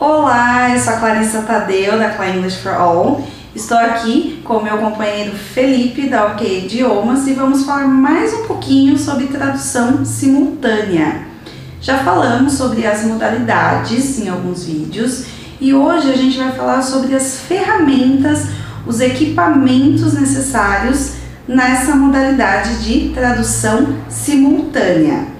Olá, eu sou a Clarissa Tadeu da Cla English for All. Estou aqui com meu companheiro Felipe da OK Idiomas e vamos falar mais um pouquinho sobre tradução simultânea. Já falamos sobre as modalidades em alguns vídeos e hoje a gente vai falar sobre as ferramentas, os equipamentos necessários nessa modalidade de tradução simultânea.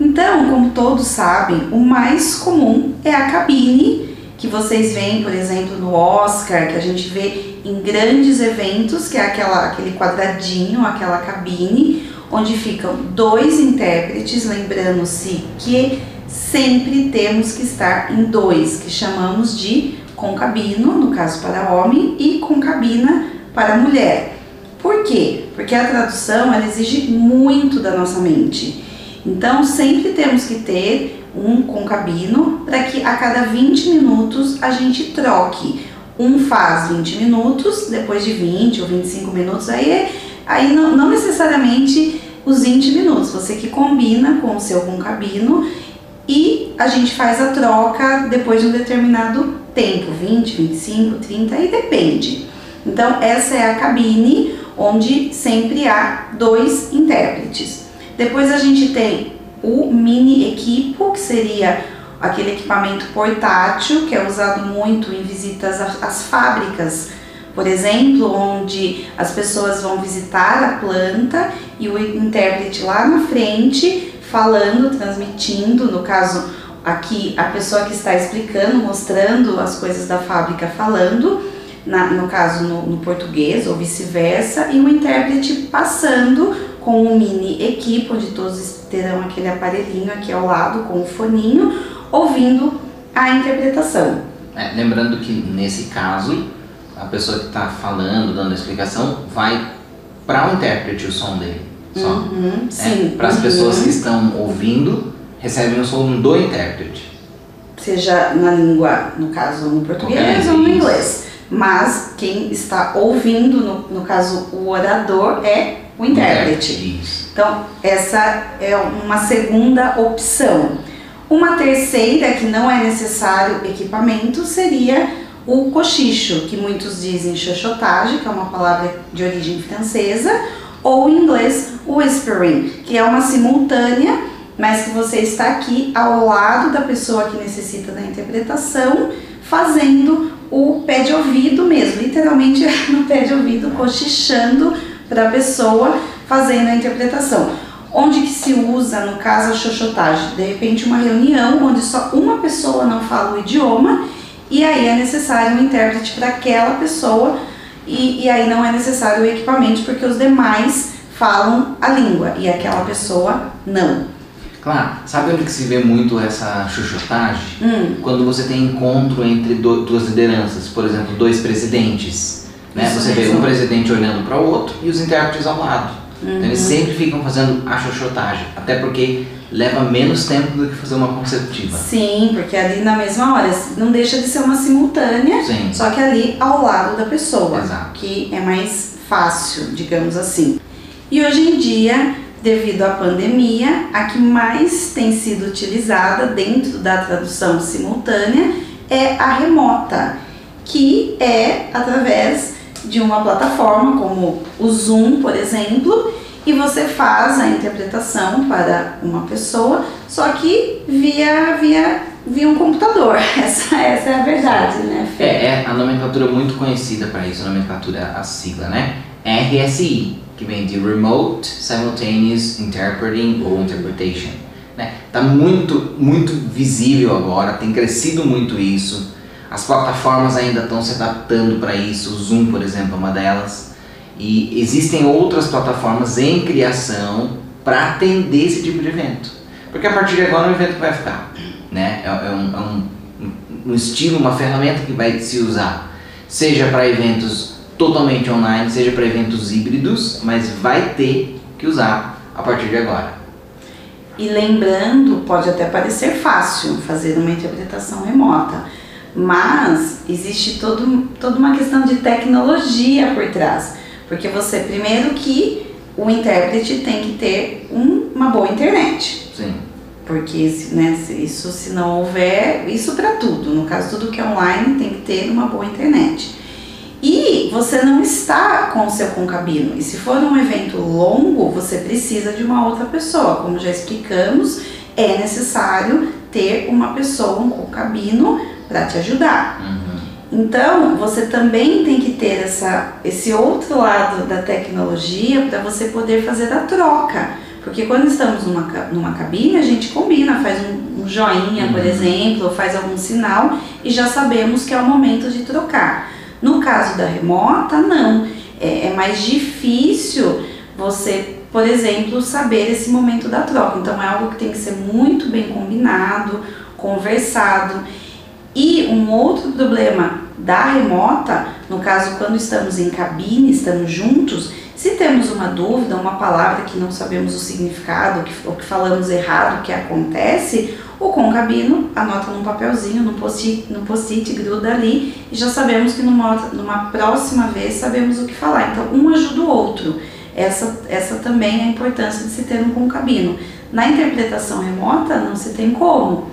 Então, como todos sabem, o mais comum é a cabine, que vocês veem, por exemplo, no Oscar, que a gente vê em grandes eventos, que é aquela, aquele quadradinho, aquela cabine, onde ficam dois intérpretes, lembrando-se que sempre temos que estar em dois, que chamamos de concabino, no caso para homem, e concabina para mulher. Por quê? Porque a tradução ela exige muito da nossa mente. Então, sempre temos que ter um concabino para que a cada 20 minutos a gente troque. Um faz 20 minutos, depois de 20 ou 25 minutos, aí, aí não, não necessariamente os 20 minutos, você que combina com o seu concabino e a gente faz a troca depois de um determinado tempo, 20, 25, 30, aí depende. Então, essa é a cabine onde sempre há dois intérpretes. Depois a gente tem o mini equipo, que seria aquele equipamento portátil que é usado muito em visitas às fábricas, por exemplo, onde as pessoas vão visitar a planta e o intérprete lá na frente falando, transmitindo, no caso aqui a pessoa que está explicando, mostrando as coisas da fábrica falando, na, no caso no, no português ou vice-versa, e o intérprete passando com um mini equipe, onde todos terão aquele aparelhinho aqui ao lado com o foninho, ouvindo a interpretação. É, lembrando que nesse caso, a pessoa que está falando, dando a explicação, vai para o intérprete o som dele. Só. Uhum, sim. Para as uhum. pessoas que estão ouvindo, recebem o som do intérprete. Seja na língua, no caso no português ou no inglês. Mas quem está ouvindo, no, no caso o orador, é o intérprete. Então, essa é uma segunda opção. Uma terceira, que não é necessário equipamento, seria o cochicho, que muitos dizem chuchotagem, que é uma palavra de origem francesa, ou em inglês whispering, que é uma simultânea, mas que você está aqui ao lado da pessoa que necessita da interpretação, fazendo o pé de ouvido mesmo, literalmente no pé de ouvido, cochichando para a pessoa fazendo a interpretação. Onde que se usa, no caso, a xoxotagem? De repente, uma reunião onde só uma pessoa não fala o idioma e aí é necessário um intérprete para aquela pessoa e, e aí não é necessário o equipamento porque os demais falam a língua e aquela pessoa não. Claro, sabe onde que se vê muito essa chuchotagem? Hum. Quando você tem encontro entre do, duas lideranças, por exemplo, dois presidentes. Né? Você vê um presidente olhando para o outro e os intérpretes ao lado. Uhum. Então, eles sempre ficam fazendo a xoxotagem, até porque leva menos tempo do que fazer uma consecutiva. Sim, porque ali na mesma hora não deixa de ser uma simultânea, Sim. só que ali ao lado da pessoa, Exato. que é mais fácil, digamos assim. E hoje em dia, devido à pandemia, a que mais tem sido utilizada dentro da tradução simultânea é a remota, que é através de uma plataforma como o Zoom, por exemplo, e você faz a interpretação para uma pessoa, só que via, via, via um computador. Essa, essa é a verdade, né, Fê? É, é a nomenclatura muito conhecida para isso, a nomenclatura, a sigla, né? RSI, que vem de Remote Simultaneous Interpreting ou Interpretation. Né? Tá muito, muito visível agora, tem crescido muito isso. As plataformas ainda estão se adaptando para isso, o Zoom, por exemplo, é uma delas. E existem outras plataformas em criação para atender esse tipo de evento. Porque a partir de agora é um evento que vai ficar. Né? É, é um, é um, um estilo, uma ferramenta que vai se usar, seja para eventos totalmente online, seja para eventos híbridos, mas vai ter que usar a partir de agora. E lembrando, pode até parecer fácil fazer uma interpretação remota, mas existe todo, toda uma questão de tecnologia por trás. Porque você, primeiro que o intérprete tem que ter um- uma boa internet. Sim. porque se, né, isso se não houver, isso para tudo, no caso tudo que é online tem que ter uma boa internet. E você não está com o seu concabino. E se for um evento longo, você precisa de uma outra pessoa. Como já explicamos, é necessário ter uma pessoa, um concabino, para te ajudar. Uhum. Então, você também tem que ter essa, esse outro lado da tecnologia para você poder fazer a troca. Porque quando estamos numa, numa cabine, a gente combina, faz um, um joinha, por Uhum. exemplo, ou faz algum sinal e já sabemos que é o momento de trocar. No caso da remota, não. É, é mais difícil você, por exemplo, saber esse momento da troca. Então é algo que tem que ser muito bem combinado, conversado. E um outro problema da remota, no caso quando estamos em cabine, estamos juntos, se temos uma dúvida, uma palavra que não sabemos o significado, que, ou que falamos errado, o que acontece, o concabino anota num papelzinho, num post-it, num post-it, gruda ali e já sabemos que numa, numa próxima vez sabemos o que falar. Então um ajuda o outro. Essa, essa também é a importância de se ter um concabino. Na interpretação remota não se tem como.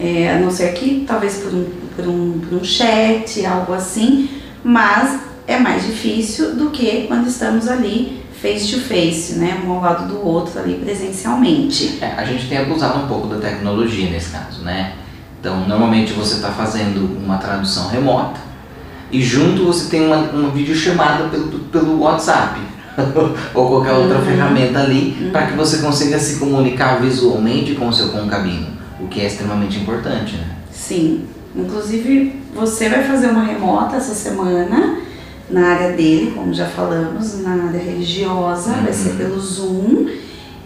É, a não ser que talvez por um, por, um, por um chat, algo assim, mas é mais difícil do que quando estamos ali face to face, né? Um ao lado do outro ali presencialmente. É, a gente tem abusado um pouco da tecnologia nesse caso, né? Então, normalmente você está fazendo uma tradução remota e junto você tem uma, uma videochamada pelo, pelo WhatsApp ou qualquer outra Uhum. ferramenta ali para que você consiga se comunicar visualmente com o seu concabino, o que é extremamente importante, né? Sim. Inclusive, você vai fazer uma remota essa semana na área dele, como já falamos, na área religiosa, vai ser Uhum. pelo Zoom.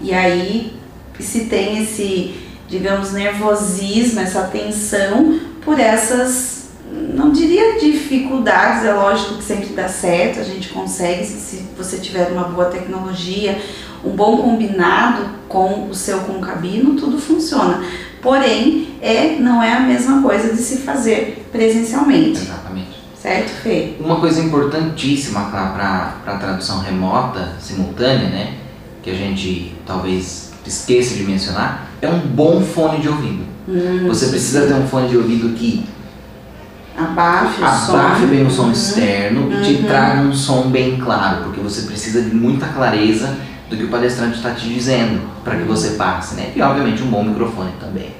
E aí, se tem esse, digamos, nervosismo, essa tensão por essas, não diria dificuldades, é lógico que sempre dá certo, a gente consegue, se se você tiver uma boa tecnologia, um bom combinado com o seu concabino, tudo funciona. Porém, é, não é a mesma coisa de se fazer presencialmente, Exatamente. certo, Fê? Uma coisa importantíssima para a tradução remota, simultânea, né? Que a gente talvez esqueça de mencionar, é um bom fone de ouvido. Hum, Você precisa ter um fone de ouvido que abafe o som. abafe bem o som Uhum. externo e te Uhum. traga um som bem claro, porque você precisa de muita clareza do que o palestrante está te dizendo para que você passe, né? E obviamente um bom microfone também.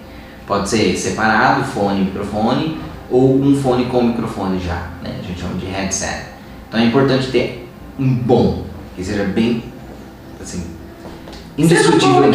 Pode ser separado, fone e microfone, ou um fone com microfone já, né? A gente chama de headset. Então é importante ter um bom, que seja bem, assim, Seja um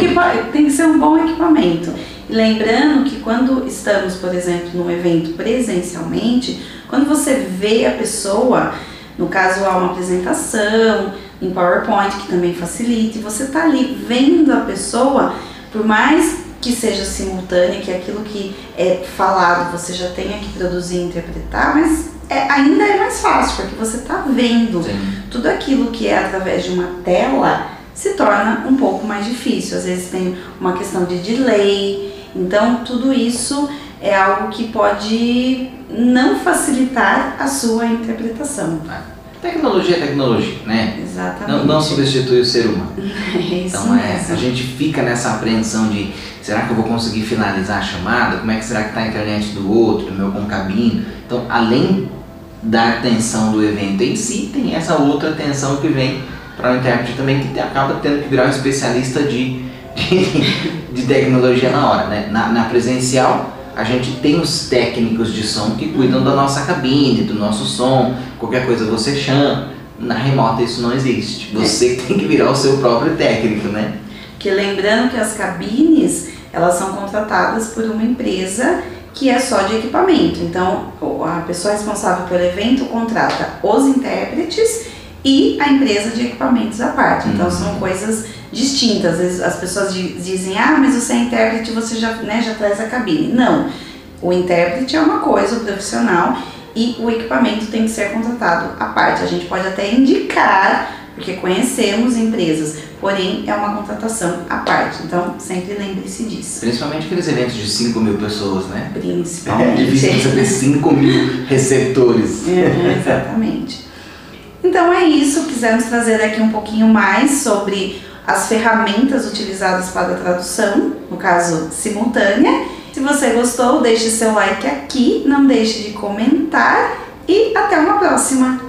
tem que ser um bom equipamento. Lembrando que quando estamos, por exemplo, num evento presencialmente, quando você vê a pessoa, no caso há uma apresentação, em PowerPoint que também facilita, e você está ali vendo a pessoa, por mais que seja simultânea, que aquilo que é falado você já tenha que produzir e interpretar, mas é- ainda é mais fácil, porque você está vendo Sim. tudo aquilo que é através de uma tela se torna um pouco mais difícil. Às vezes tem uma questão de delay, então tudo isso é algo que pode não facilitar a sua interpretação. Tecnologia é tecnologia, né? Exatamente. Não, não substitui o ser humano. É isso Então é, mesmo. a gente fica nessa apreensão de será que eu vou conseguir finalizar a chamada? Como é que será que está a internet do outro, do meu concabino? Então, além da atenção do evento em si, tem essa outra atenção que vem para o intérprete também, que acaba tendo que virar um especialista de, de, de tecnologia na hora. Né? Na, na presencial, a gente tem os técnicos de som que cuidam da nossa cabine, do nosso som, qualquer coisa você chama. Na remota isso não existe. Você que tem que virar o seu próprio técnico, né? Porque lembrando que as cabines, elas são contratadas por uma empresa que é só de equipamento. Então, a pessoa responsável pelo evento contrata os intérpretes e a empresa de equipamentos à parte. Então, Uhum. são coisas distintas. Às vezes as pessoas di- dizem, ah, mas você é intérprete, você já, né, já traz a cabine. Não. O intérprete é uma coisa, o profissional, e o equipamento tem que ser contratado à parte. A gente pode até indicar, porque conhecemos empresas, porém é uma contratação à parte. Então, sempre lembre-se disso. Principalmente aqueles eventos de 5 mil pessoas, né? É Principalmente. difícil você ter 5 mil receptores. É, exatamente. Então é isso, quisemos trazer aqui um pouquinho mais sobre as ferramentas utilizadas para a tradução, no caso simultânea. Se você gostou, deixe seu like aqui, não deixe de comentar e até uma próxima!